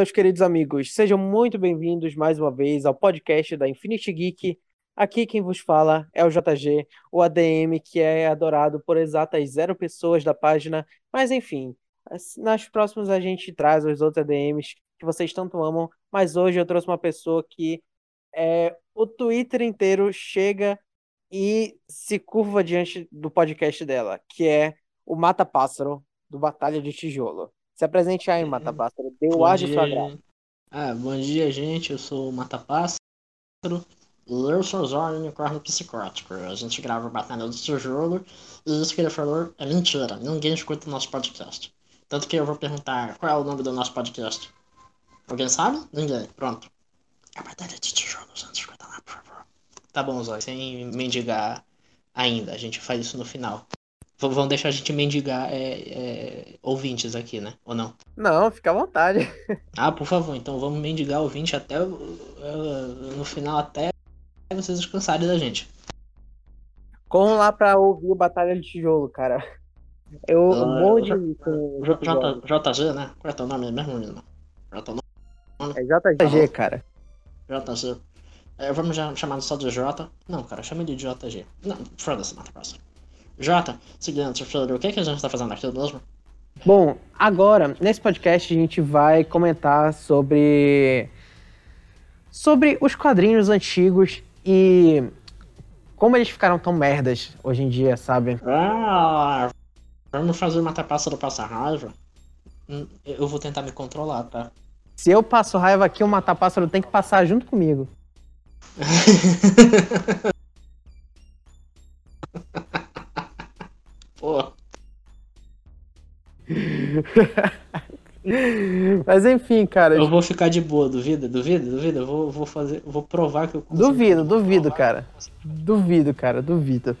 Meus queridos amigos, sejam muito bem-vindos mais uma vez ao podcast da Infinity Geek. Aqui quem vos fala é o JG, o ADM que é adorado por exatas zero pessoas da página, mas enfim, nas próximas a gente traz os outros ADMs que vocês tanto amam, mas hoje eu trouxe uma pessoa que é, o Twitter inteiro chega e se curva diante do podcast dela, que é o Mata Pássaro do Batalha de Tijolo. Se apresente aí, Mata Pássaro. Dê o ar de sua graça. Ah, bom dia, gente. Eu sou o Mata Pássaro. E eu sou o Unicórnio Psicótico. A gente grava Batalha do Tijolo. E isso que ele falou é mentira. Ninguém escuta o nosso podcast. Tanto que eu vou perguntar qual é o nome do nosso podcast. Alguém sabe? Ninguém. Pronto. A Batalha de Tijolo. Escuta lá, por favor. Tá bom, Zóio. Sem mendigar ainda. A gente faz isso no final. Vão deixar a gente mendigar é, é, ouvintes aqui, né? Ou não? Não, fica à vontade. Ah, por favor, então vamos mendigar ouvinte até no final, até vocês descansarem da gente. Corram lá pra ouvir o Batalha de Tijolo, cara. Eu uh, morro de JG, né? Qual é teu nome mesmo, menino? É JG, cara. JG. É, vamos já chamar só de J. Não, cara, chama de JG. Não, foda-se, mata próximo. Jota, seguinte, filho, o que, é que a gente está fazendo aqui mesmo? Bom, agora, nesse podcast, a gente vai comentar sobre. sobre os quadrinhos antigos e como eles ficaram tão merdas hoje em dia, sabe? Ah, vamos fazer uma do passar raiva? Hum, eu vou tentar me controlar, tá? Se eu passo raiva aqui, o matapássaro tem que passar junto comigo. Pô. Mas enfim, cara. Eu vou ficar de boa, duvida? Duvida? Duvida? Eu vou, vou fazer. Vou provar que eu consigo. Duvido, duvido, cara. Duvido, cara, duvido.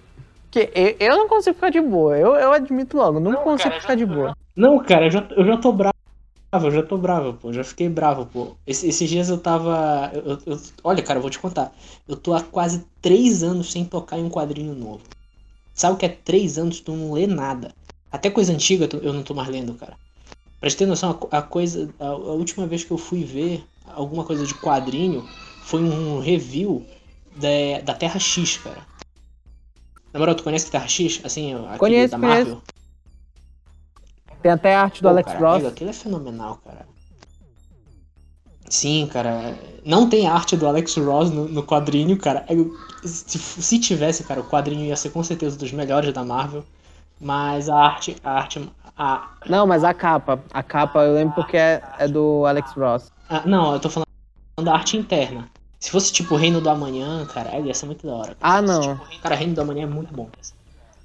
Porque eu, eu não consigo ficar de boa. Eu, eu admito logo, não, não consigo cara, ficar de boa. Não, cara, eu já, eu já tô bravo. Eu já tô bravo, pô. Já fiquei bravo, pô. Esse, esses dias eu tava. Eu, eu, olha, cara, eu vou te contar. Eu tô há quase três anos sem tocar em um quadrinho novo. Sabe o que é três anos tu não lê nada? Até coisa antiga eu não tô mais lendo, cara. Pra te ter noção, a, coisa. A, última vez que eu fui ver alguma coisa de quadrinho foi um review da, da Terra X, cara. Na moral, tu conhece a Terra X? Assim, conheço, da Marvel? Conheço. Tem até a arte do Pô, Alex cara, Ross. Aquilo é fenomenal, cara. Sim, cara. Não tem arte do Alex Ross no, no quadrinho, cara. Se, se, tivesse, cara, o quadrinho ia ser com certeza dos melhores da Marvel. Mas a arte. A arte a... Não, mas a capa. A capa eu lembro porque é, é do Alex Ross. Ah, não, eu tô falando da arte interna. Se fosse tipo Reino do Amanhã, cara, ia ser muito da hora. Cara. Ah, não. Tipo, cara, Reino do Amanhã é muito bom.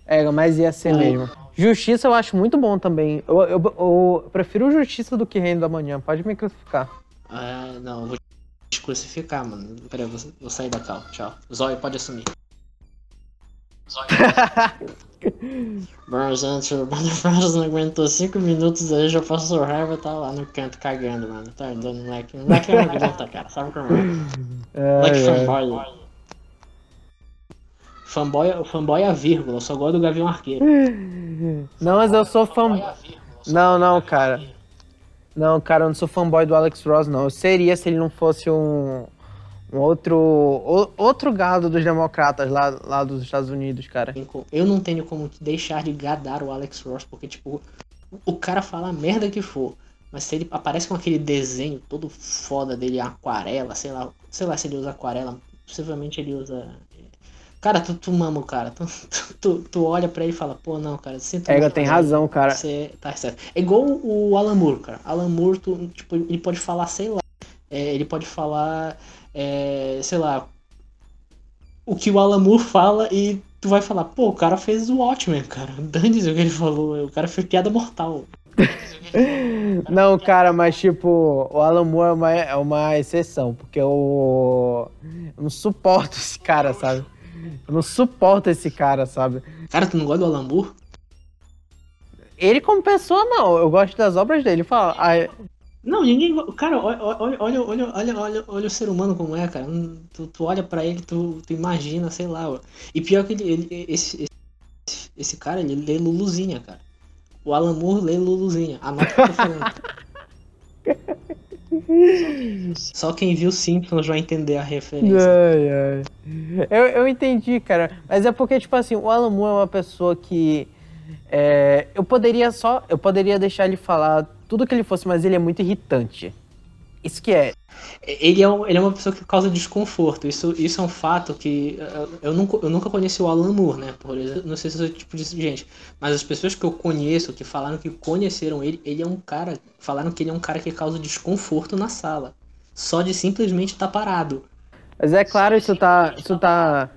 É, mas ia ser é. mesmo. Justiça eu acho muito bom também. Eu, eu, eu, eu prefiro Justiça do que Reino do Amanhã. Pode me classificar. Ah, não, eu vou te crucificar, mano. Peraí, eu vou, vou sair da cal. Tchau. Zóio, pode assumir. Zóio. Gente, o Bonifácio não aguentou 5 minutos aí, já passou raiva, tá lá no canto cagando, mano. Tá dando moleque. Moleque é uma cara, sabe como é? Moleque fanboy. Fanboy, fanboy é a vírgula, eu só gosto do Gavião Arqueiro. Não, mas eu sou fã. Não, não, cara. Não, cara, eu não sou fanboy do Alex Ross, não. Eu seria se ele não fosse um, um outro o, outro gado dos democratas lá, lá dos Estados Unidos, cara. Eu não tenho como deixar de gadar o Alex Ross, porque, tipo, o cara fala a merda que for. Mas se ele aparece com aquele desenho todo foda dele, aquarela, sei lá, sei lá se ele usa aquarela, possivelmente ele usa Cara, tu, tu mama o cara. Tu, tu, tu olha pra ele e fala, pô, não, cara, sinto É, tem razão, cara. Você tá certo. É igual o Alan Moore, cara. Alan Moore, tu, tipo, ele pode falar, sei lá. É, ele pode falar, é, sei lá, o que o Alan Moore fala e tu vai falar, pô, o cara fez o Watchmen, cara. Dane-se o que ele falou. O cara fez piada mortal. Não, cara, mas tipo, o Alan Moore é uma, é uma exceção, porque eu, eu não suporto esse cara, sabe? Eu não suporto esse cara, sabe? Cara, tu não gosta do Alan Ele como pessoa, não. Eu gosto das obras dele. Fala, ah, Não, ninguém. Cara, olha, olha, olha, olha, olha, olha o ser humano como é, cara. Tu, tu olha pra ele, tu, tu imagina, sei lá. E pior que ele, ele esse, esse, esse, cara, ele lê Luluzinha, cara. O Alan Moore lê Luluzinha. Anota o que eu tô falando. Só quem viu Simpsons vai entender a referência. Ai, ai. Eu, eu entendi, cara. Mas é porque, tipo assim, o Alan Moore é uma pessoa que. é, eu poderia só. Eu poderia deixar ele falar tudo que ele fosse, mas ele é muito irritante. Isso que é. Ele é, um- ele é uma pessoa que causa desconforto. Isso, isso é um fato que eu, eu nunca, eu nunca conheci o Alan Moore, né? Por exemplo, não sei se eu sou o tipo de gente, mas as pessoas que eu conheço, que falaram que conheceram ele, ele é um cara. Falaram que ele é um cara que causa desconforto na sala. Só de simplesmente estar parado. Mas é claro, isso tá. Isso tá.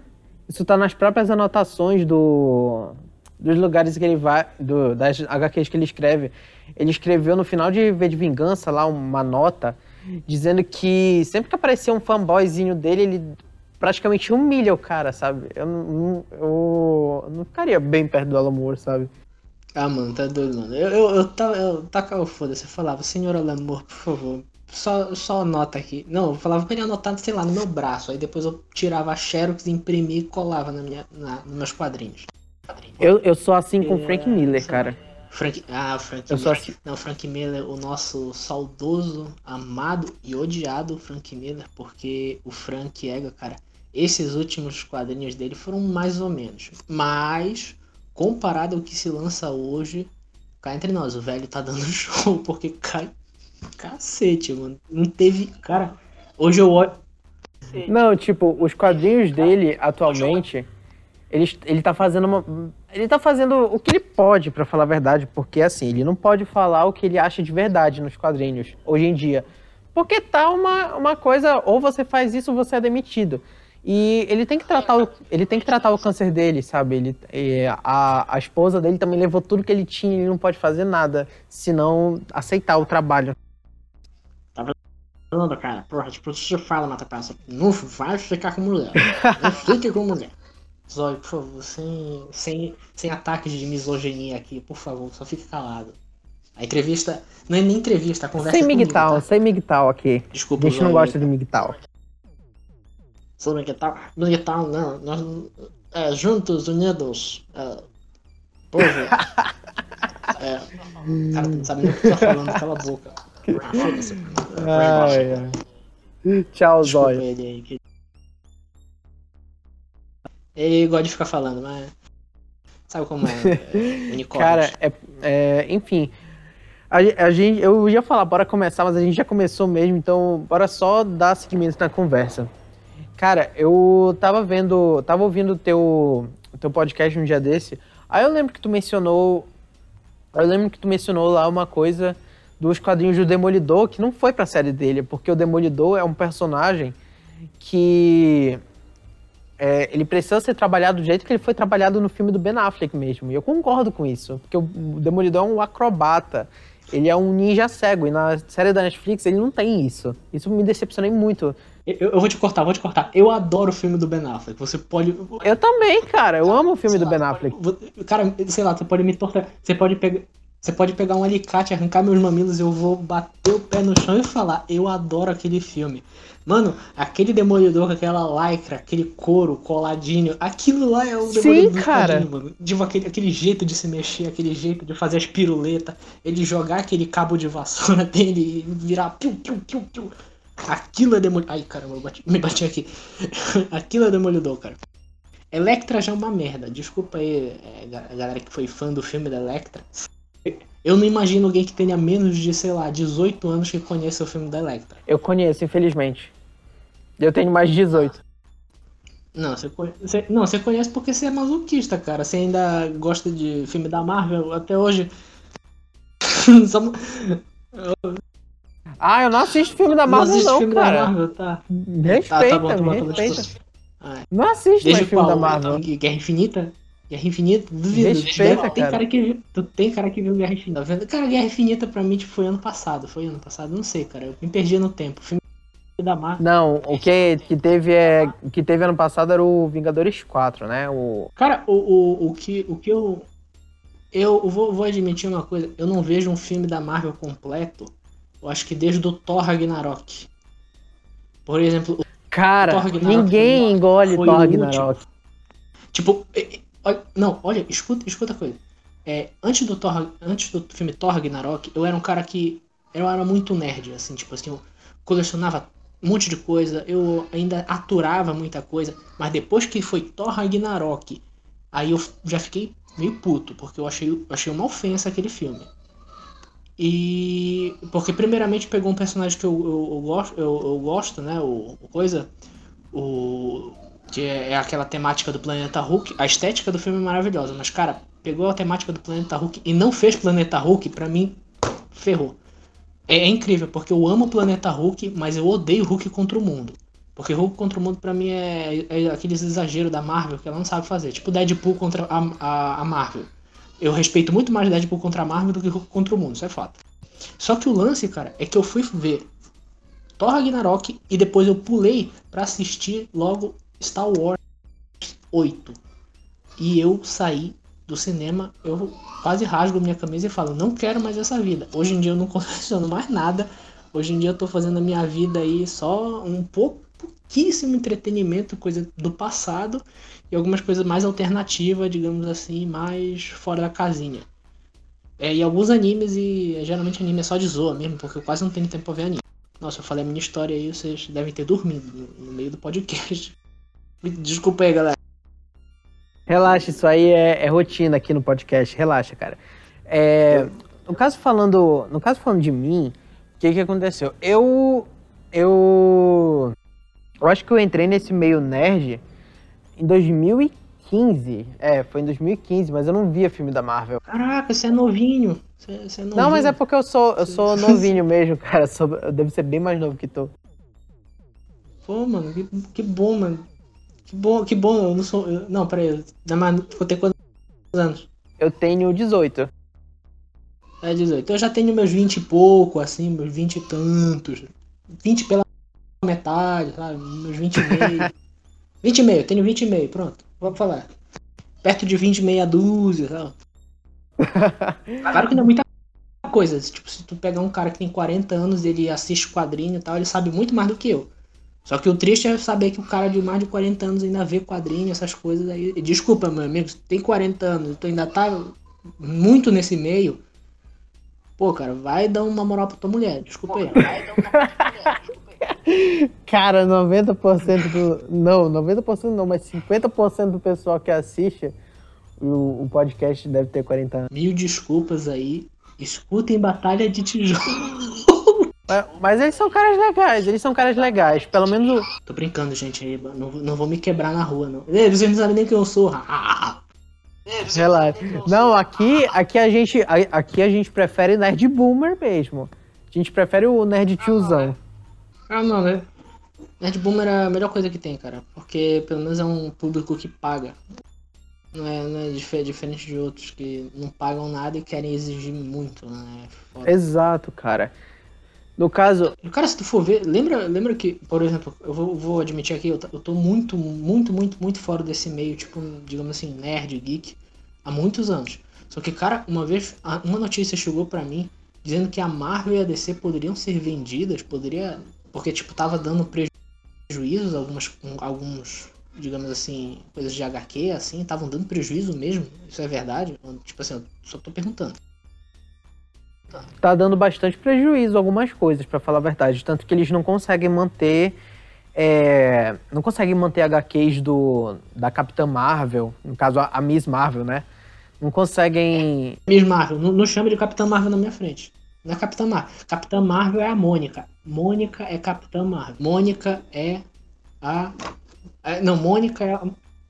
Isso tá nas próprias anotações do. Dos lugares que ele vai. Do, das HQs que ele escreve. Ele escreveu no final de V de Vingança lá uma nota dizendo que sempre que aparecia um fanboyzinho dele, ele praticamente humilha o cara, sabe? Eu não, eu não ficaria bem perto do Alan Moore, sabe? Ah, mano, tá doido, mano. Eu, eu, eu, tava- eu tacava o foda-se, eu falava, senhor Alamor, por favor, só, só anota aqui. Não, eu falava pra ele anotar, sei lá, no meu braço. Aí depois eu tirava a Xerox, imprimia e colava na minha, na, nos meus quadrinhos. Eu, eu sou assim com o Frank Miller, cara. Frank, ah, o Frank Eu Miller. Não, Frank Miller, o nosso saudoso, amado e odiado Frank Miller, porque o Frank Ega, cara, esses últimos quadrinhos dele foram mais ou menos. Mas, comparado ao que se lança hoje, cá entre nós, o velho tá dando show, porque cai. Cacete, mano. Não teve. Cara, hoje eu olho. Não, tipo, os quadrinhos dele atualmente, ele, ele tá fazendo uma. Ele tá fazendo o que ele pode, pra falar a verdade, porque assim, ele não pode falar o que ele acha de verdade nos quadrinhos, hoje em dia. Porque tá uma, uma coisa, ou você faz isso ou você é demitido. E ele tem que tratar o, ele tem que tratar o câncer dele, sabe? Ele, a, a esposa dele também levou tudo que ele tinha, ele não pode fazer nada, senão aceitar o trabalho. falando, cara, porra, tipo, você fala, Mata Passa, não vai ficar com mulher. Não fique com mulher. Zóio, por favor, sem, sem, sem ataques de misoginia aqui, por favor, só fique calado. A entrevista. Não é nem entrevista, a conversa Sem é migtal, tá? sem migtal aqui. Desculpa, A gente não gosta de migtal. Sou migtal. Migtal, não. Nós, é, juntos, unidos. É, povo. É, cara, não sabe nem o que tá falando, cala a boca. Ah. Tchau, Zóio. ele aí. que- Ele gosta de ficar falando, mas. Sabe como é? unicórnio. Cara, é, é, enfim. A, a gente, eu ia falar, bora começar, mas a gente já começou mesmo, então bora só dar seguimento na conversa. Cara, eu tava vendo, tava ouvindo o teu, o teu podcast um dia desse, aí eu lembro que tu mencionou, eu lembro que tu mencionou lá uma coisa dos quadrinhos do Demolidor, que não foi pra série dele, porque o Demolidor é um personagem que é, ele precisa ser trabalhado do jeito que ele foi trabalhado no filme do Ben Affleck mesmo. E eu concordo com isso, porque o Demolidor é um acrobata. Ele é um ninja cego, e na série da Netflix ele não tem isso. Isso me decepcionei muito. Eu, eu vou te cortar, vou te cortar. Eu adoro o filme do Ben Affleck. Você pode. Eu também, cara, eu amo o filme do Ben Affleck. Cara, sei lá, você pode me torcer. Você pode pegar. Você pode pegar um alicate, arrancar meus mamilos eu vou bater o pé no chão e falar, eu adoro aquele filme. Mano, aquele demolidor com aquela lycra, aquele couro coladinho, aquilo lá é o Sim, demolidor do cara. mano. Tipo, aquele, aquele jeito de se mexer, aquele jeito de fazer as piruletas, ele jogar aquele cabo de vassoura dele e virar piu, piu, piu, piu. Aquilo é demolidor. Ai, caramba, eu bati- me bati aqui. aquilo é demolidor, cara. Electra já é uma merda. Desculpa aí, é, galera que foi fã do filme da Electra. Eu não imagino alguém que tenha menos de, sei lá, 18 anos que conheça o filme da Electra. Eu conheço, infelizmente. Eu tenho mais de 18. Não, você, você- não, você conhece porque você é masoquista, cara. Você ainda gosta de filme da Marvel até hoje. Só não Ah, eu não assisto filme da Marvel, assiste não, filme da cara. Marvel, tá? Respeita, tá, tá bom, tá me tá respeita. Ah, Não assisto Desde mais filme qual? da Marvel. Então, Guerra Infinita? Guerra Infinita? Duvido. Respeita, tem cara. cara que Tu tem cara que viu Guerra Infinita. Cara, Guerra Infinita pra mim tipo, foi ano passado. Foi ano passado? Não sei, cara. Eu me perdi no tempo. Filme da Marvel. Não, o que, que teve é. Que teve ano passado era o Vingadores 4, né? O. Cara, o, o, o, que, o que eu. Eu vou, vou admitir uma coisa. Eu não vejo um filme da Marvel completo. Eu acho que desde o Thor Ragnarok. Por exemplo, Cara, ninguém engole Thor Ragnarok. Tipo, olha- não, olha, escuta, escuta a coisa. É, antes do Thor, antes do filme Thor Ragnarok, eu era um cara que eu era muito nerd, assim, tipo assim, eu, colecionava um monte de coisa, eu ainda aturava muita coisa, mas depois que foi Thor Ragnarok, aí eu já fiquei meio puto, porque eu achei, eu achei uma ofensa aquele filme. E. Porque, primeiramente, pegou um personagem que eu, eu, eu gosto, eu, eu, gosto, né? O, o, coisa. O. Que é, é, aquela temática do Planeta Hulk. A estética do filme é maravilhosa, mas, cara, pegou a temática do Planeta Hulk e não fez Planeta Hulk, pra mim, ferrou. É, é incrível, porque eu amo o Planeta Hulk, mas eu odeio Hulk contra o mundo. Porque Hulk contra o mundo, pra mim, é, é aqueles exageros da Marvel que ela não sabe fazer. Tipo Deadpool contra a, a, a Marvel. Eu respeito muito mais Deadpool contra a Marvel do que Hulk contra o mundo, isso é fato. Só que o lance, cara, é que eu fui ver Thor Ragnarok e depois eu pulei para assistir logo Star Wars 8. E eu saí do cinema, eu quase rasgo minha camisa e falo, não quero mais essa vida. Hoje em dia eu não coleciono mais nada. Hoje em dia eu tô fazendo a minha vida aí só um pouco, pouquíssimo entretenimento, coisa do passado, e algumas coisas mais alternativas, digamos assim, mais fora da casinha. É, e alguns animes, e geralmente anime é só de zoa mesmo, porque eu quase não tenho tempo pra ver anime. Nossa, eu falei a minha história aí, vocês devem ter dormido no, no meio do podcast. Desculpa aí, galera. Relaxa, isso aí é, é, rotina aqui no podcast. Relaxa, cara. É, no caso falando, no caso falando de mim, o que que aconteceu? Eu, eu, eu acho que eu entrei nesse meio nerd em 2015. É, foi em 2015, mas eu não via filme da Marvel. Caraca, você é novinho. Você, você é novinho. Não, mas é porque eu sou, eu sou novinho mesmo, cara. Eu, sou, eu devo ser bem mais novo que tu. Pô, mano, que, que bom, mano. Que bom, que bom, eu não sou. Eu, não, peraí. Vou ter quantos anos? Eu tenho 18. É 18. Eu já tenho meus 20 e pouco, assim, meus 20 e tantos. 20 pela metade, sabe? Meus 20 e meio. 20 e meio, tenho 20 e meio, pronto. Vou falar. Perto de 20 e meia dúzia, sabe? claro que não é muita coisa. Tipo, se tu pegar um cara que tem 40 anos, ele assiste quadrinho e tal, ele sabe muito mais do que eu. Só que o triste é saber que o cara de mais de 40 anos ainda vê quadrinho, essas coisas aí. Desculpa, meu amigo, tu tem 40 anos, tu ainda tá muito nesse meio. Pô, cara, vai dar uma moral pra tua mulher. Desculpa aí. Vai dar uma moral pra tua mulher. Desculpa aí. Cara, 90% do. Não, 90% não, mas 50% do pessoal que assiste o, o podcast deve ter 40 anos. Mil desculpas aí. Escutem Batalha de Tijolo. Mas eles são caras legais, eles são caras legais, pelo menos. Tô brincando, gente, aí, não, não vou me quebrar na rua, não. Vocês não sabem nem quem eu sou. Relaxa. Não, aqui, aqui, a gente, aqui a gente prefere nerd boomer mesmo. A gente prefere o nerd tiozão. Ah, não, né? Nerd boomer é a melhor coisa que tem, cara. Porque pelo menos é um público que paga. Não é, não é diferente de outros que não pagam nada e querem exigir muito, né? Foda. Exato, cara. No caso. Cara, se tu for ver, lembra, lembra que, por exemplo, eu vou, vou admitir aqui, eu, eu tô muito, muito, muito, muito fora desse meio, tipo, digamos assim, nerd, geek, há muitos anos. Só que, cara, uma vez, uma notícia chegou para mim dizendo que a Marvel e a DC poderiam ser vendidas, poderia. Porque, tipo, tava dando prejuízos, algumas, alguns, digamos assim, coisas de HQ, assim, estavam dando prejuízo mesmo. Isso é verdade? Tipo assim, eu só tô perguntando tá dando bastante prejuízo algumas coisas, para falar a verdade. Tanto que eles não conseguem manter. É, não conseguem manter HQs do, da Capitã Marvel, no caso a, a Miss Marvel, né? Não conseguem. Miss Marvel, não, não chame de Capitã Marvel na minha frente. Não é Capitã Marvel. Capitã Marvel é a Mônica. Mônica é Capitã Marvel. Mônica é a. É, não, Mônica é a,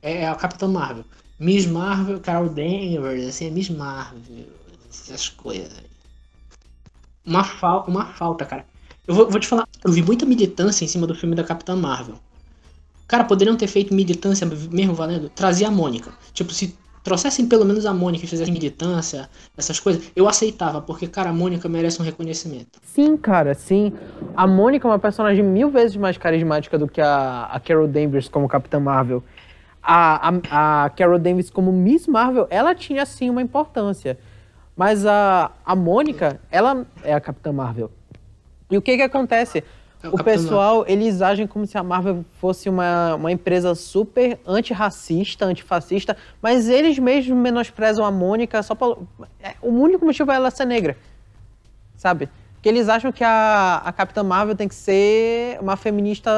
é a Capitã Marvel. Miss Marvel, Carol Danvers, assim, é Miss Marvel. Essas coisas uma, fal uma falta, cara. Eu vou, vou, te falar, eu vi muita militância em cima do filme da Capitã Marvel. Cara, poderiam ter feito militância mesmo valendo? Trazer a Mônica. Tipo, se trouxessem pelo menos a Mônica e fizessem militância, essas coisas, eu aceitava, porque, cara, a Mônica merece um reconhecimento. Sim, cara, sim. A Mônica é uma personagem mil vezes mais carismática do que a, a Carol Danvers como Capitã Marvel. A, a, a Carol Danvers como Miss Marvel, ela tinha, sim, uma importância. Mas a, a Mônica, ela é a Capitã Marvel. E o que que acontece? É o, o pessoal, Marvel. eles agem como se a Marvel fosse uma, uma empresa super antirracista, antifascista, mas eles mesmos menosprezam a Mônica só para... É, o único motivo é ela ser negra, sabe? Porque eles acham que a, a Capitã Marvel tem que ser uma feminista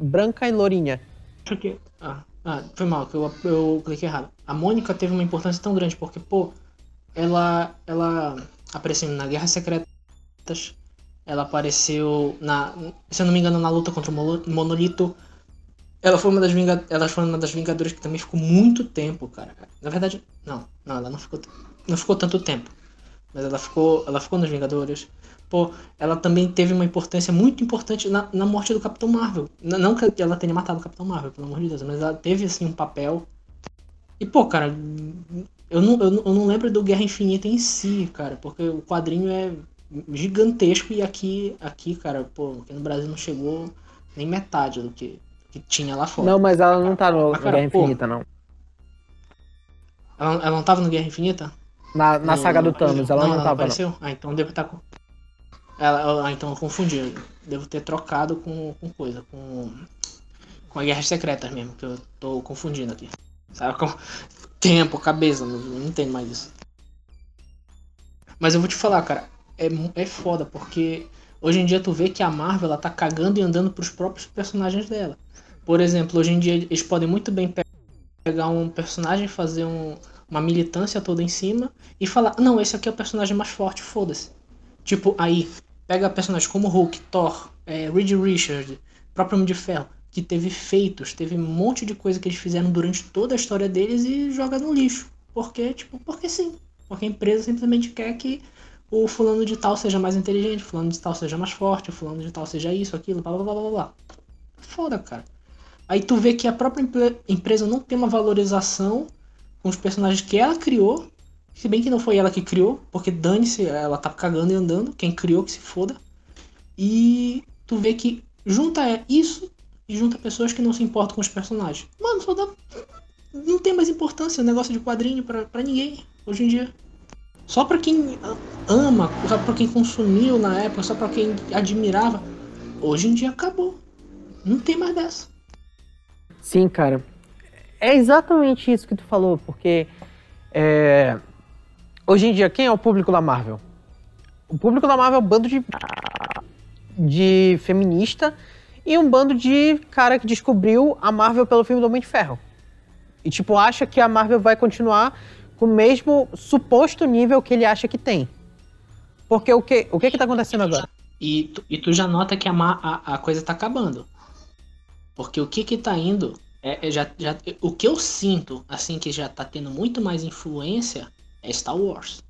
branca e lourinha. Acho que. Ah, ah foi mal, que eu, eu cliquei errado. A Mônica teve uma importância tão grande, porque, pô, ela. ela apareceu na Guerra Secretas. Ela apareceu na. Se eu não me engano, na luta contra o Monolito. Ela foi uma das Vingadoras. Ela foi uma das Vingadoras que também ficou muito tempo, cara. Na verdade, não. Não, ela não ficou. Não ficou tanto tempo. Mas ela ficou. Ela ficou nas Vingadoras pô, ela também teve uma importância muito importante na, na morte do Capitão Marvel. Não que ela tenha matado o Capitão Marvel, pelo amor de Deus, mas ela teve, assim, um papel. E, pô, cara, eu não, eu não, eu não lembro do Guerra Infinita em si, cara, porque o quadrinho é gigantesco e aqui, aqui cara, pô, aqui no Brasil não chegou nem metade do que, que tinha lá fora. Não, mas ela não tá no, cara, Guerra Infinita, pô, não. Ela, ela não tava no Guerra Infinita? Na, na não, saga do Thanos, ela não, não, não tava. Apareceu? Não. Ah, então deve estar tá com. Ela, ah, então eu confundi. Devo ter trocado com, com coisa, com. Com a Guerra Secretas mesmo, que eu tô confundindo aqui. Sabe? Com tempo, cabeça, não, entendo mais isso. Mas eu vou te falar, cara, é, é foda, porque hoje em dia tu vê que a Marvel ela tá cagando e andando pros próprios personagens dela. Por exemplo, hoje em dia eles podem muito bem pegar um personagem, fazer um, uma militância toda em cima e falar: não, esse aqui é o personagem mais forte, foda-se. Tipo, aí, pega personagens como Hulk, Thor, é, Reed Richard, próprio Homem de Ferro, que teve feitos, teve um monte de coisa que eles fizeram durante toda a história deles e joga no lixo. Porque, tipo, porque sim. Porque a empresa simplesmente quer que o fulano de tal seja mais inteligente, fulano de tal seja mais forte, o fulano de tal seja isso, aquilo, blá blá blá blá blá. Foda, cara. Aí tu vê que a própria empresa não tem uma valorização com os personagens que ela criou se bem que não foi ela que criou, porque dane-se, ela tá cagando e andando, quem criou que se foda. E tu vê que junta isso e junta pessoas que não se importam com os personagens. Mano, só dá. Não tem mais importância o negócio de quadrinho pra ninguém hoje em dia. Só pra quem ama, só pra quem consumiu na época, só pra quem admirava. Hoje em dia acabou. Não tem mais dessa. Sim, cara. É exatamente isso que tu falou, porque é, Hoje em dia, quem é o público da Marvel? O público da Marvel é um bando de, de feminista e um bando de cara que descobriu a Marvel pelo filme do Homem de Ferro. E, tipo, acha que a Marvel vai continuar com o mesmo suposto nível que ele acha que tem. Porque o que o que, que tá acontecendo agora? E tu, e tu já nota que a, a, a coisa tá acabando. Porque o que que tá indo é, é, já, já, o que eu sinto, assim, que já tá tendo muito mais influência é Star Wars.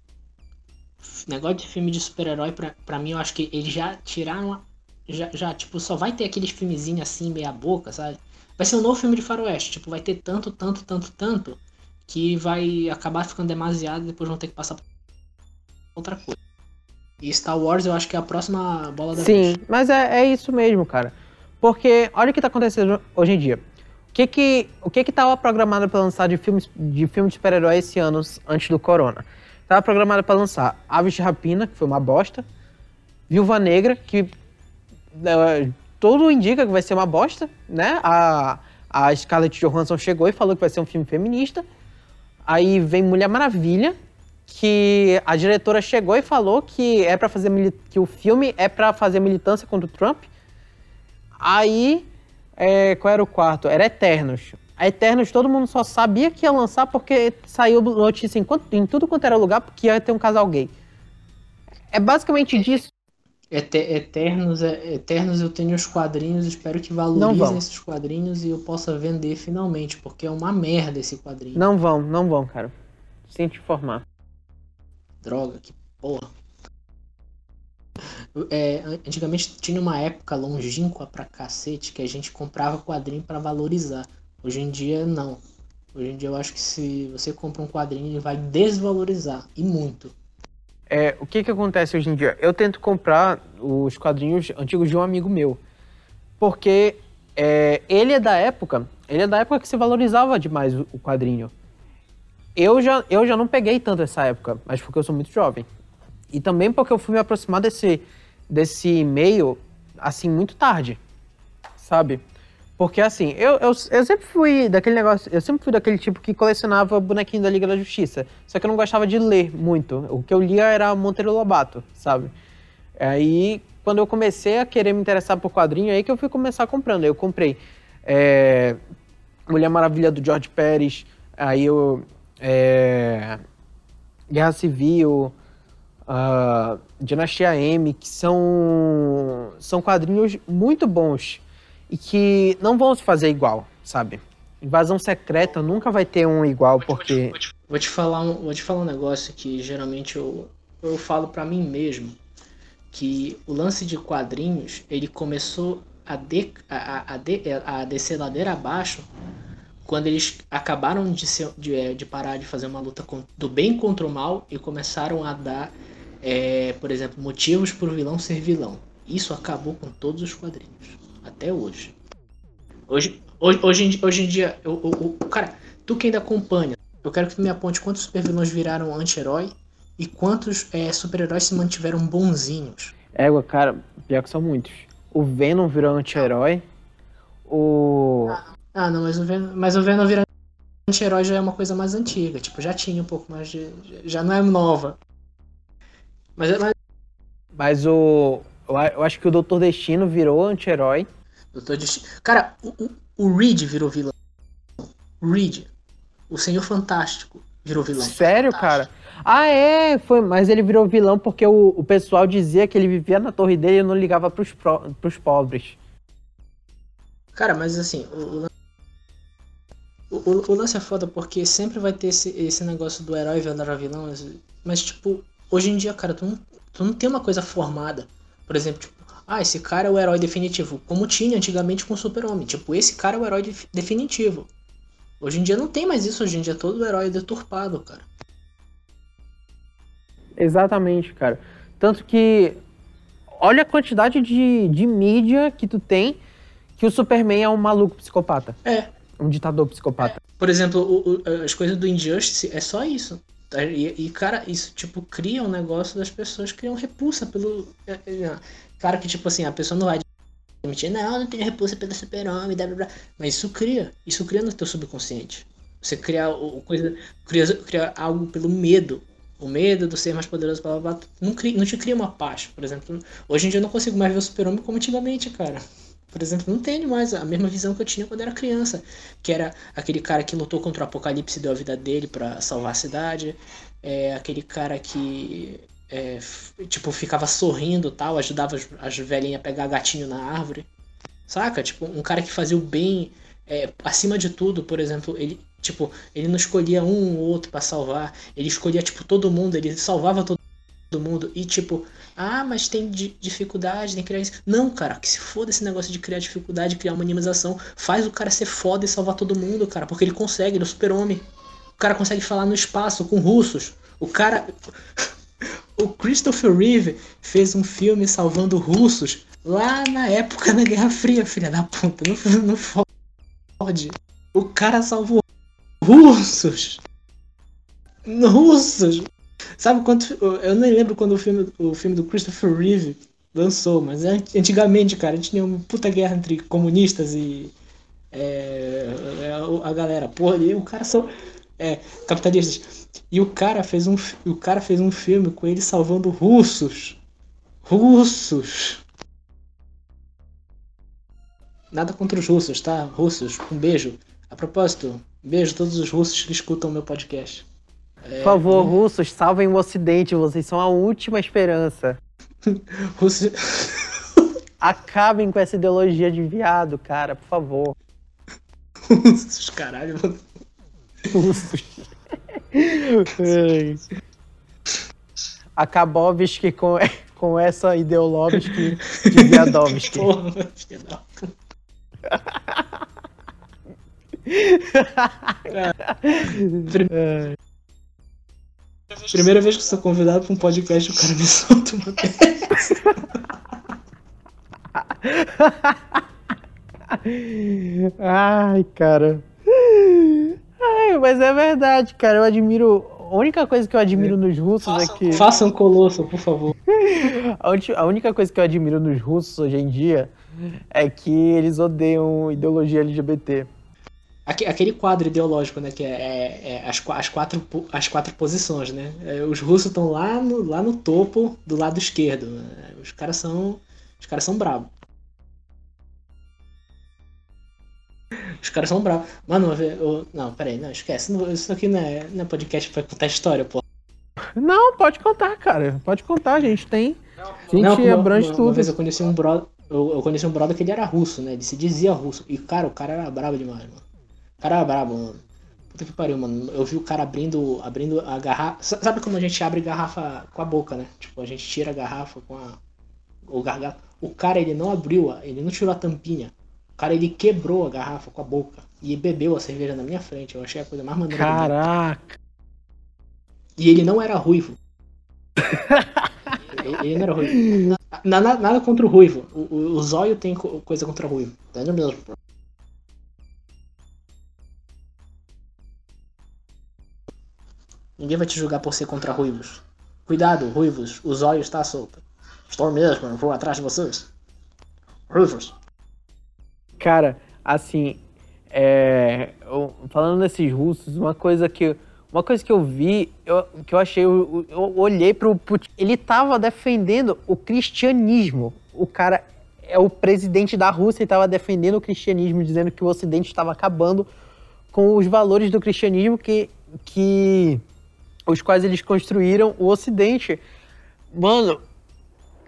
Negócio de filme de super-herói, pra, pra mim, eu acho que eles já tiraram. Já, já, tipo, só vai ter aqueles filmezinhos assim, meia boca, sabe? Vai ser um novo filme de faroeste. Tipo, vai ter tanto, tanto, tanto, tanto. Que vai acabar ficando demasiado e depois vão ter que passar pra outra coisa. E Star Wars eu acho que é a próxima bola da Sim, vez. mas é, é isso mesmo, cara. Porque olha o que tá acontecendo hoje em dia. O que que, o que que tava programado para lançar de filmes de filme de super-herói esse ano antes do corona? Tava programado para lançar Aves de Rapina, que foi uma bosta, Viúva Negra, que tudo indica que vai ser uma bosta, né? A, a Scarlett Johansson chegou e falou que vai ser um filme feminista. Aí vem Mulher Maravilha, que a diretora chegou e falou que é para fazer que o filme é para fazer militância contra o Trump. Aí é, qual era o quarto? Era Eternos. A Eternos todo mundo só sabia que ia lançar porque saiu notícia em, quanto, em tudo quanto era lugar porque ia ter um casal gay. É basicamente disso. Eternos, é, Eternos eu tenho os quadrinhos, espero que valorizem esses quadrinhos e eu possa vender finalmente, porque é uma merda esse quadrinho. Não vão, não vão, cara. Sem te informar. Droga, que porra. É, antigamente tinha uma época longínqua pra cacete que a gente comprava quadrinho para valorizar. Hoje em dia, não. Hoje em dia eu acho que se você compra um quadrinho, ele vai desvalorizar. E muito. É, o que que acontece hoje em dia? Eu tento comprar os quadrinhos antigos de um amigo meu. Porque é, ele é da época, ele é da época que se valorizava demais o, quadrinho. Eu já, eu já não peguei tanto essa época, mas porque eu sou muito jovem. E também porque eu fui me aproximar desse, desse meio, assim, muito tarde, sabe? Porque, assim, eu, eu, eu sempre fui daquele negócio, eu sempre fui daquele tipo que colecionava bonequinho da Liga da Justiça, só que eu não gostava de ler muito. O que eu lia era Monteiro Lobato, sabe? Aí, quando eu comecei a querer me interessar por quadrinho, aí que eu fui começar comprando. Eu comprei é, Mulher Maravilha do George Pérez, aí eu. É, Guerra Civil, uh, Dinastia M, que são, são quadrinhos muito bons e que não vão se fazer igual, sabe? Invasão Secreta nunca vai ter um igual, porque. Vou te, vou te, falar, um, vou te falar um negócio que geralmente eu, eu falo para mim mesmo. Que o lance de quadrinhos, ele começou a, de, a, a, de, a descer ladeira abaixo quando eles acabaram de, ser, de, é, de parar de fazer uma luta com, do bem contra o mal e começaram a dar, é, por exemplo, motivos para o vilão ser vilão. Isso acabou com todos os quadrinhos, até hoje. Hoje, hoje, hoje, em, hoje em dia, eu, eu, eu, cara, tu que ainda acompanha, eu quero que tu me aponte quantos supervilões viraram anti-herói e quantos é, super-heróis se mantiveram bonzinhos. Égua, cara, pior que são muitos. O Venom virou anti-herói. O. Ah, não, mas o Venom, mas o Venom virar anti-herói já é uma coisa mais antiga. Tipo, já tinha um pouco mais de. Já não é nova. Mas, é mas... mas o. Eu acho que o Doutor Destino virou anti-herói. Doutor Destino. Cara, o, o Reed virou vilão. Reed. O Senhor Fantástico virou vilão. Sério, cara? Ah, é, foi, mas ele virou vilão porque o, o pessoal dizia que ele vivia na torre dele e não ligava pros, pro, pros pobres. Cara, mas assim, o, o, o, lance é foda porque sempre vai ter esse, esse negócio do herói virar vilão, mas, mas, tipo, hoje em dia, cara, tu não, tu não tem uma coisa formada. Por exemplo, tipo, ah, esse cara é o herói definitivo, como tinha antigamente com o Super-Homem. Tipo, esse cara é o herói de, definitivo. Hoje em dia não tem mais isso, hoje em dia todo herói é deturpado, cara. Exatamente, cara. Tanto que olha a quantidade de, de mídia que tu tem que o Superman é um maluco psicopata. É. Um ditador psicopata. É. Por exemplo, o, o, as coisas do Injustice é só isso. Tá? E, e, cara, isso, tipo, cria um negócio das pessoas criam repulsa pelo. É, é, cara, que, tipo assim, a pessoa não vai admitir, não, não tenho repulsa pelo super-homem, blá, blá, blá. Mas isso cria. Isso cria no teu subconsciente. Você cria, coisa, cria, cria algo pelo medo o medo do ser mais poderoso, blá, blá, blá, não, cria, não te cria uma paz. Por exemplo, hoje em dia eu não consigo mais ver o super-homem como antigamente, cara. Por exemplo, não tenho mais a mesma visão que eu tinha quando era criança. Que era aquele cara que lutou contra o apocalipse e deu a vida dele para salvar a cidade. É, aquele cara que, é, tipo, ficava sorrindo tal, ajudava as, as velhinhas a pegar gatinho na árvore. Saca? Tipo, um cara que fazia o bem é, acima de tudo, por exemplo, ele tipo, ele não escolhia um ou outro para salvar, ele escolhia tipo todo mundo, ele salvava todo mundo e tipo, ah, mas tem dificuldade, tem que criar isso. Não, cara, que se foda esse negócio de criar dificuldade, criar uma animação, faz o cara ser foda e salvar todo mundo, cara, porque ele consegue, ele é o super-homem. O cara consegue falar no espaço com russos. O cara o Christopher Reeve fez um filme salvando russos lá na época da Guerra Fria, filha da puta. Não, não fode. O cara salvou russos. Russos. Sabe quanto. Eu nem lembro quando o filme, o filme do Christopher Reeve lançou, mas antigamente, cara, a gente tinha uma puta guerra entre comunistas e. É, é a galera, porra, e o cara são. É, capitalistas. E o cara fez um. O cara fez um filme com ele salvando russos. Russos. Nada contra os russos, tá? Russos, um beijo. A propósito, beijo a todos os russos que escutam meu podcast. É... Por favor, russos, salvem o Ocidente, vocês são a última esperança. Rússia. Acabem com essa ideologia de viado, cara, por favor. Russos, caralho. Russos. Akabovski com, com essa ideológica de Viadovski. Porra, é. Primeira vez que sou convidado para um podcast, o cara me solta uma dessa. Ai, cara. Ai, mas é verdade, cara. Eu admiro. A única coisa que eu admiro nos russos façam, é que. Façam colosso, por favor. A única coisa que eu admiro nos russos hoje em dia é que eles odeiam ideologia LGBT. Aquele quadro ideológico, né? Que é, é, é as, as, quatro, as quatro posições, né? É, os russos estão lá no, lá no topo do lado esquerdo. Né? Os caras são. Os caras são bravos. Os caras são bravos. Mano, eu, não, peraí, não, esquece. Isso aqui não é, não é podcast pra contar história, pô. Não, pode contar, cara. Pode contar, a gente tem. A gente não, abrange uma, tudo. Uma vez eu conheci um brother. Eu, eu, conheci um brother que ele era russo, né? Ele se dizia russo. E, cara, o cara era bravo demais, mano. O cara era brabo, mano. Puta que pariu, mano. Eu vi o cara abrindo, abrindo a garrafa. Sabe como a gente abre garrafa com a boca, né? Tipo, a gente tira a garrafa com a. O gargalo. O cara, ele não abriu, ele não tirou a tampinha. O cara, ele quebrou a garrafa com a boca. E bebeu a cerveja na minha frente. Eu achei a coisa mais maneira. Caraca! E ele não era ruivo. ele, ele, não era ruivo. Nada, nada contra o ruivo. O, o, o zóio tem coisa contra o ruivo. Entendeu mesmo? Ninguém vai te julgar por ser contra ruivos. Cuidado, ruivos, o zóio está solto. Estou mesmo, eu vou atrás de vocês. Ruivos. Cara, assim, é, falando nesses russos, uma coisa que uma coisa que eu vi, eu, que eu achei, eu, eu olhei pro Putin, ele tava defendendo o cristianismo. O cara é o presidente da Rússia e tava defendendo o cristianismo, dizendo que o Ocidente estava acabando com os valores do cristianismo que, que os quais eles construíram o Ocidente. Mano,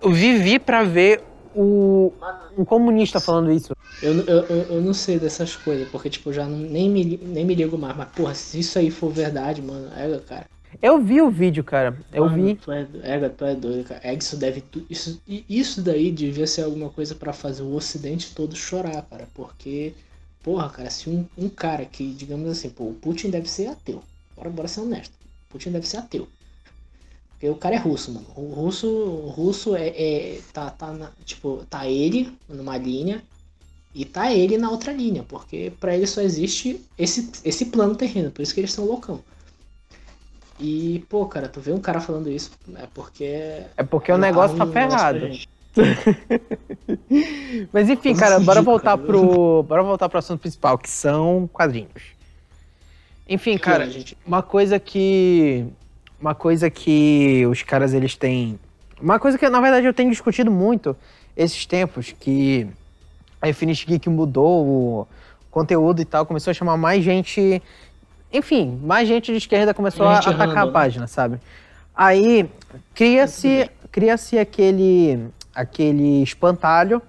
eu vivi para ver o, um comunista falando isso. Eu, eu, eu não sei dessas coisas, porque, tipo, já não, nem, me, nem me ligo mais. Mas, porra, se isso aí for verdade, mano, é, cara. Eu vi o vídeo, cara. Eu mano, vi. Tu é, é, tu é doido, cara. É, isso deve. Isso, isso daí devia ser alguma coisa para fazer o Ocidente todo chorar, cara. Porque, porra, cara, se um, um cara que, digamos assim, pô, o Putin deve ser ateu. Bora, bora ser honesto. O Putin deve ser ateu. Porque o cara é russo, mano. O russo, o russo é, é tá, tá na, tipo, tá ele numa linha e tá ele na outra linha, porque para ele só existe esse, esse plano terreno, por isso que eles são loucão. E, pô, cara, tu vê um cara falando isso, é porque. É porque o negócio tá ferrado. Mas enfim, cara, bora voltar pro. Bora voltar pro assunto principal, que são quadrinhos. Enfim, cara, gente... uma coisa que uma coisa que os caras eles têm. Uma coisa que na verdade eu tenho discutido muito esses tempos, que a Infinity Geek mudou o conteúdo e tal, começou a chamar mais gente. Enfim, mais gente de esquerda começou a atacar a né? página, sabe? Aí cria-se cria-se aquele aquele espantalho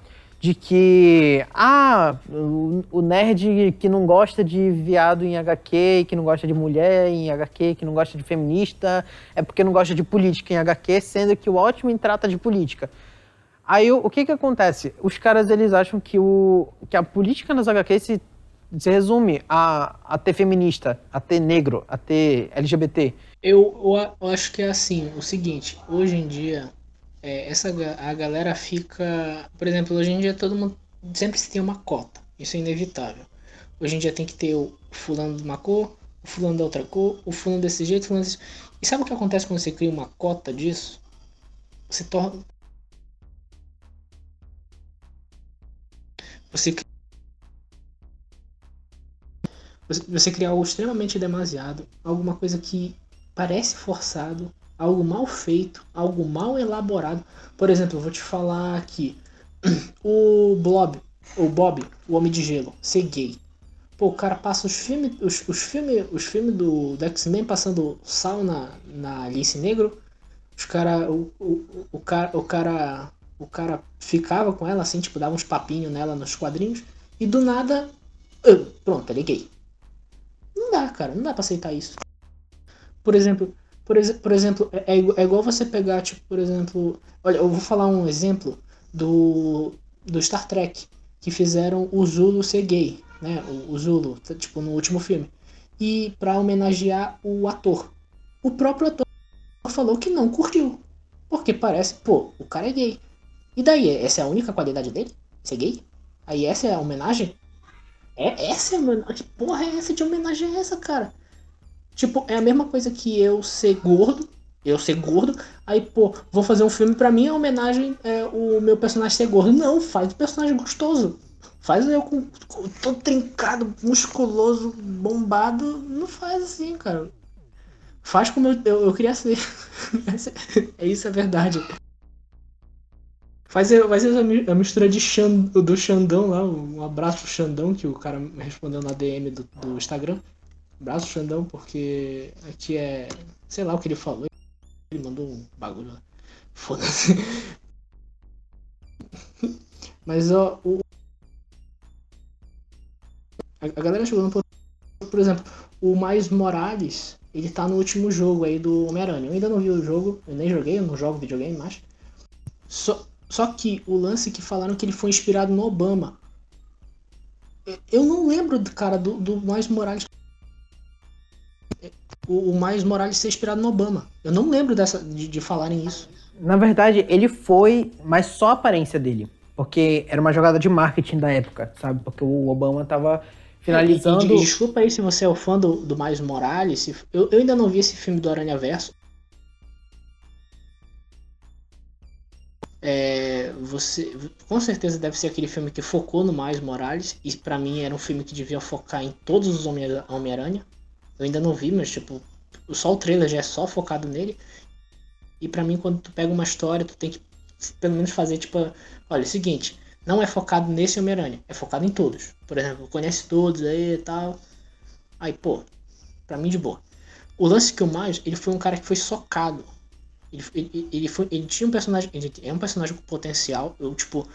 de que, ah, o, nerd que não gosta de viado em HQ, que não gosta de mulher em HQ, que não gosta de feminista, é porque não gosta de política em HQ, sendo que o Watchmen trata de política. Aí o, que que acontece? Os caras, eles acham que, o, que a política nas HQ se, se resume a, a ter feminista, a ter negro, a ter LGBT. Eu, eu, eu acho que é assim, o seguinte, hoje em dia é, essa a galera fica, por exemplo, hoje em dia todo mundo sempre se tem uma cota, isso é inevitável. Hoje em dia tem que ter o fulano de uma cor, o fulano da outra cor, o fulano desse jeito, fulano desse... E sabe o que acontece quando você cria uma cota disso? Você torna você você cria algo extremamente demasiado, alguma coisa que parece forçado, algo mal feito, algo mal elaborado. Por exemplo, eu vou te falar aqui. O Blob, o Bob, o Homem de Gelo, ser gay. Pô, o cara passa os filmes os, os os filme do, do X-Men passando sal na, na Alice Negro. Os cara, o, o, o, cara, o cara o cara ficava com ela assim, tipo, dava uns papinhos nela nos quadrinhos. E do nada, uh, pronto, ele é gay. Não dá, cara, não dá pra aceitar isso. Por exemplo, por, ex por exemplo, é, é, igual você pegar, tipo, por exemplo. Olha, eu vou falar um exemplo do, do Star Trek, que fizeram o Zulu ser gay, né? O, o Zulu, tipo, no último filme. E para homenagear o ator. O próprio ator falou que não curtiu. Porque parece, pô, o cara é gay. E daí, essa é a única qualidade dele? Ser gay? Aí essa é a homenagem? É essa é homenagem? Que porra é essa de homenagem é essa, cara? Tipo, é a mesma coisa que eu ser gordo, eu ser gordo, aí, pô, vou fazer um filme pra mim, a homenagem é o meu personagem ser gordo. Não, faz o personagem gostoso. Faz eu com, com todo trincado, musculoso, bombado. Não faz assim, cara. Faz como eu, eu, eu queria ser. é isso, é verdade. Faz, faz a mistura de Xand, do Xandão lá, um abraço pro Xandão, que o cara respondeu na DM do, do Instagram. Abraço Xandão, porque aqui é. Sei lá o que ele falou. Ele mandou um bagulho lá. Foda-se. Mas ó, o, a, galera jogando, por, por exemplo, o Mais Morales, ele tá no último jogo aí do Homem-Aranha. Eu ainda não vi o jogo, eu nem joguei, eu não jogo videogame mais. Só, só que o lance que falaram que ele foi inspirado no Obama. Eu não lembro cara do, do Mais Morales. O, o Mais Morales ser inspirado no Obama. Eu não lembro dessa, de, de falarem isso. Na verdade, ele foi, mas só a aparência dele. Porque era uma jogada de marketing da época, sabe? Porque o Obama tava Finalizando. E, e, desculpa aí se você é o fã do, do Miles Morales. Eu, eu ainda não vi esse filme do Aranha Verso. É, você com certeza deve ser aquele filme que focou no Miles Morales. E para mim era um filme que devia focar em todos os Homem-Aranha. Eu ainda não vi, mas tipo, só o trailer já é só focado nele. E para mim, quando tu pega uma história, tu tem que pelo menos fazer tipo, olha, é o seguinte, não é focado nesse Homem-Aranha, é focado em todos. Por exemplo, conhece todos aí e tal. Aí, pô, pra mim de boa. O lance que o Miles, ele foi um cara que foi socado. Ele, ele, ele, foi, ele tinha um personagem. Ele é um personagem com potencial. Eu, tipo,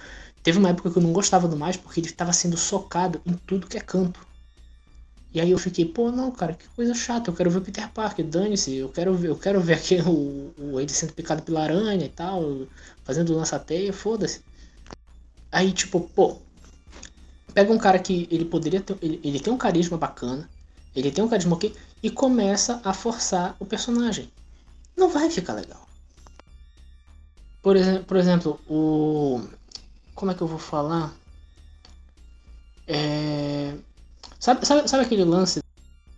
teve uma época que eu não gostava do Miles porque ele tava sendo socado em tudo que é canto. E aí eu fiquei, pô, não, cara, que coisa chata, eu quero ver o Peter Parker, dane-se, eu quero ver, eu quero ver aqui o, o, ele sendo picado pela aranha e tal, fazendo lança-teia, foda-se. Aí, tipo, pô, pega um cara que ele poderia ter. Ele, ele tem um carisma bacana, ele tem um carisma ok, e começa a forçar o personagem. Não vai ficar legal. Por, ex por exemplo, o. Como é que eu vou falar? É... Sabe, sabe, sabe aquele lance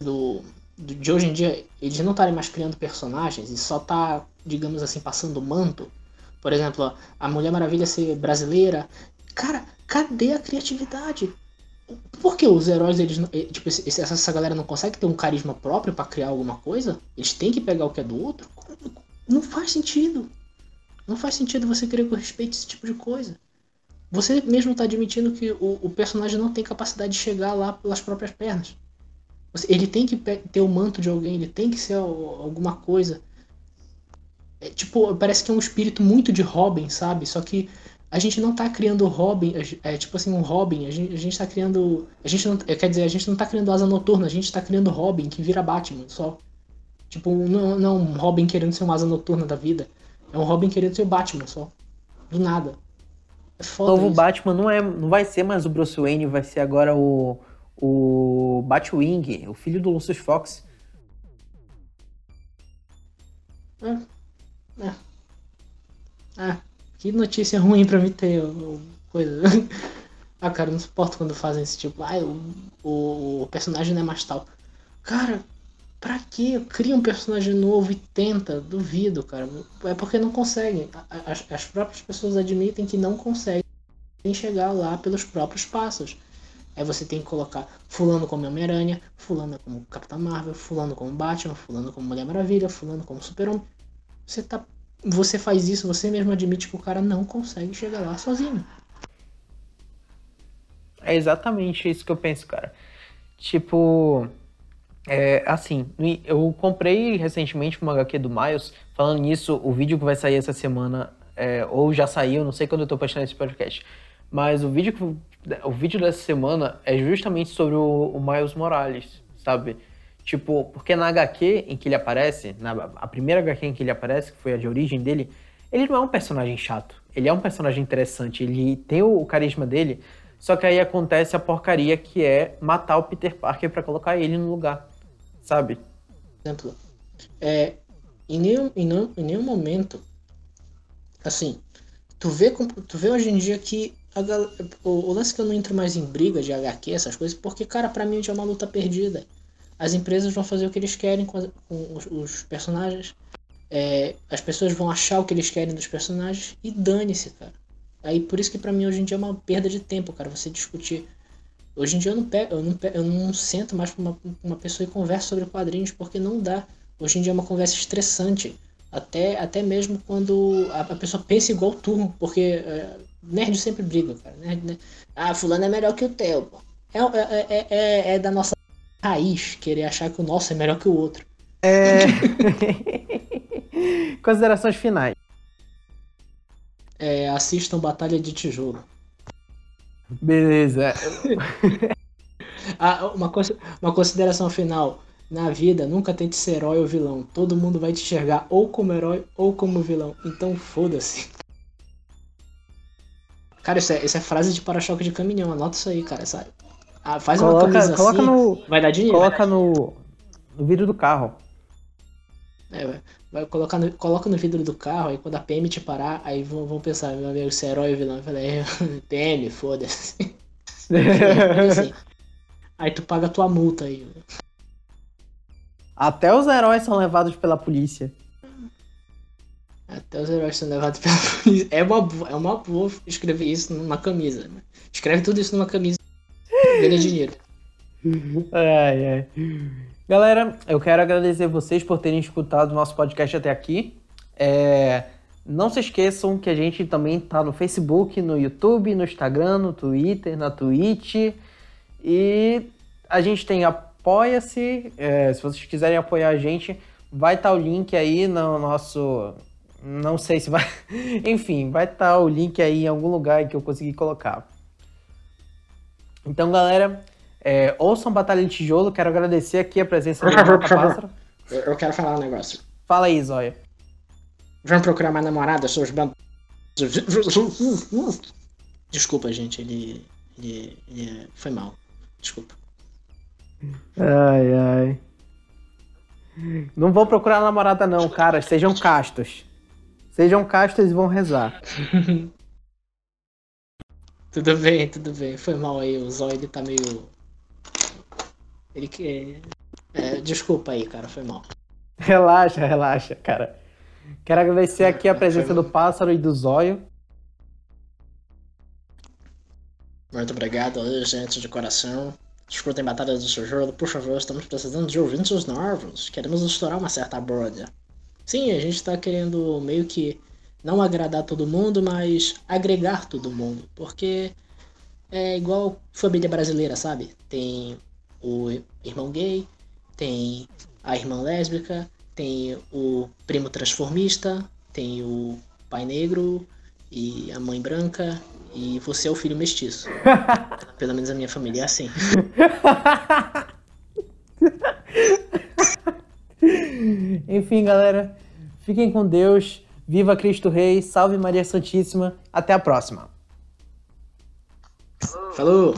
do, do, de hoje em dia eles não estarem mais criando personagens e só tá, digamos assim, passando manto? Por exemplo, a Mulher Maravilha ser brasileira Cara, cadê a criatividade? Por que os heróis, eles eh, tipo, essa galera não consegue ter um carisma próprio para criar alguma coisa? Eles têm que pegar o que é do outro? Não faz sentido. Não faz sentido você querer que eu respeite esse tipo de coisa. Você mesmo está admitindo que o, o, personagem não tem capacidade de chegar lá pelas próprias pernas. Ele tem que ter o manto de alguém, ele tem que ser alguma coisa. É, tipo, parece que é um espírito muito de Robin, sabe? Só que a gente não tá criando Robin, é tipo assim, um Robin, a gente, a gente tá criando. A gente não, quer dizer, a gente não tá criando asa noturna, a gente tá criando Robin que vira Batman só. Tipo, não, não um Robin querendo ser uma asa noturna da vida. É um Robin querendo ser o Batman só. Do nada. O novo isso. Batman não, é, não vai ser mais o Bruce Wayne, vai ser agora o. O Batwing, o filho do Lucius Fox. É. É. É. Que notícia ruim pra me ter coisa. ah, cara, eu não suporto quando fazem esse tipo. Ah, o, o personagem não é mais tal. Cara, pra que cria um personagem novo e tenta? Duvido, cara. É porque não conseguem. As, as próprias pessoas admitem que não conseguem chegar lá pelos próprios passos. Aí você tem que colocar fulano como Homem-Aranha, fulano como Capitão Marvel, fulano como Batman, fulano como Mulher Maravilha, fulano como Super-Homem. Você tá você faz isso, você mesmo admite que o cara não consegue chegar lá sozinho. É exatamente isso que eu penso, cara. Tipo, é, assim, eu comprei recentemente uma HQ do Miles. Falando nisso, o vídeo que vai sair essa semana, é, ou já saiu, não sei quando eu tô postando esse podcast. Mas o vídeo, o vídeo dessa semana é justamente sobre o, o Miles Morales, sabe? Tipo, porque na HQ em que ele aparece, na a primeira HQ em que ele aparece, que foi a de origem dele, ele não é um personagem chato. Ele é um personagem interessante, ele tem o, o carisma dele, só que aí acontece a porcaria que é matar o Peter Parker para colocar ele no lugar, sabe? Exemplo, é, em, nenhum, em, nenhum, em nenhum momento, assim, tu vê, tu vê hoje em dia que a, o, o lance que eu não entro mais em briga de HQ, essas coisas, porque, cara, para mim já é uma luta perdida as empresas vão fazer o que eles querem com, com os, os, personagens. É, as pessoas vão achar o que eles querem dos personagens e dane-se, cara. Aí por isso que pra mim hoje em dia é uma perda de tempo, cara, você discutir. Hoje em dia eu não, pego, eu não, pego, eu não sento mais com uma, uma pessoa e converso sobre quadrinhos porque não dá. Hoje em dia é uma conversa estressante. Até, até mesmo quando a, a pessoa pensa igual tu, porque é, nerd sempre briga, cara. Nerd, né? Ah, fulano é melhor que o teu, pô. É, é, é, é, é da nossa raiz querer achar que o nosso é melhor que o outro. É... Considerações finais. É, assistam Batalha de Tijolo. Beleza. ah, uma, uma consideração final. Na vida, nunca tente ser herói ou vilão. Todo mundo vai te enxergar ou como herói ou como vilão. Então foda-se. Cara, isso é, isso é frase de para-choque de caminhão. Anota isso aí, cara. Sabe? Ah, faz coloca, uma camisa coloca assim, no, vai dar dinheiro. Coloca no, no vidro do carro. É, vai, colocar no, coloca no vidro do carro, aí quando a PM te parar, aí vão, vão pensar, meu amigo, se é herói ou vilão. Eu falei, é, PM, foda-se. assim. Aí tu paga a tua multa aí. Até os heróis são levados pela polícia. Até os heróis são levados pela polícia. É uma, é uma boa escrever isso numa camisa. Né? Escreve tudo isso numa camisa. Ganha dinheiro. Ai, ai. Galera, eu quero agradecer vocês por terem escutado o nosso podcast até aqui. É... Não se esqueçam que a gente também está no Facebook, no YouTube, no Instagram, no Twitter, na Twitch. E a gente tem Apoia-se. É, se vocês quiserem apoiar a gente, vai estar tá o link aí no nosso. Não sei se vai. Enfim, vai estar tá o link aí em algum lugar que eu consegui colocar. Então, galera, é, ouçam Batalha de Tijolo. Quero agradecer aqui a presença do favor, por favor. Eu quero falar um negócio. Fala aí, Zóia. Vamos procurar uma namorada, seus bandos. Desculpa, gente, ele, ele, ele foi mal. Desculpa. Ai, ai. Não vou procurar namorada, não, cara. Sejam castos. Sejam castos e vão rezar. tudo bem, tudo bem. Foi mal aí. O Zóio ele tá meio. Ele que. É, desculpa aí, cara. Foi mal. Relaxa, relaxa, cara. Quero agradecer aqui a presença do pássaro e do zóio. Muito obrigado aí, gente, de coração. Escutem Batalhas do jogo, por favor, estamos precisando de ouvintes novos. Queremos estourar uma certa bolha. Sim, a gente está querendo meio que não agradar todo mundo, mas agregar todo mundo. Porque é igual família brasileira, sabe? Tem o irmão gay, tem a irmã lésbica, tem o primo transformista, tem o pai negro e a mãe branca e você é o filho mestiço. Pelo menos a minha família é assim. Enfim, galera, fiquem com Deus. Viva Cristo Rei, salve Maria Santíssima. Até a próxima. Falou.